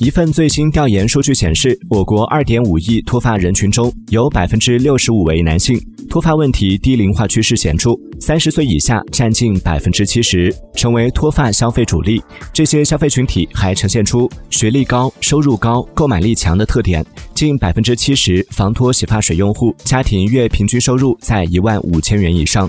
一份最新调研数据显示，我国2.5亿脱发人群中有65%为男性，脱发问题低龄化趋势显著，30岁以下占近70%，成为脱发消费主力。这些消费群体还呈现出学历高、收入高、购买力强的特点。近70%防脱洗发水用户家庭月平均收入在1万5千元以上。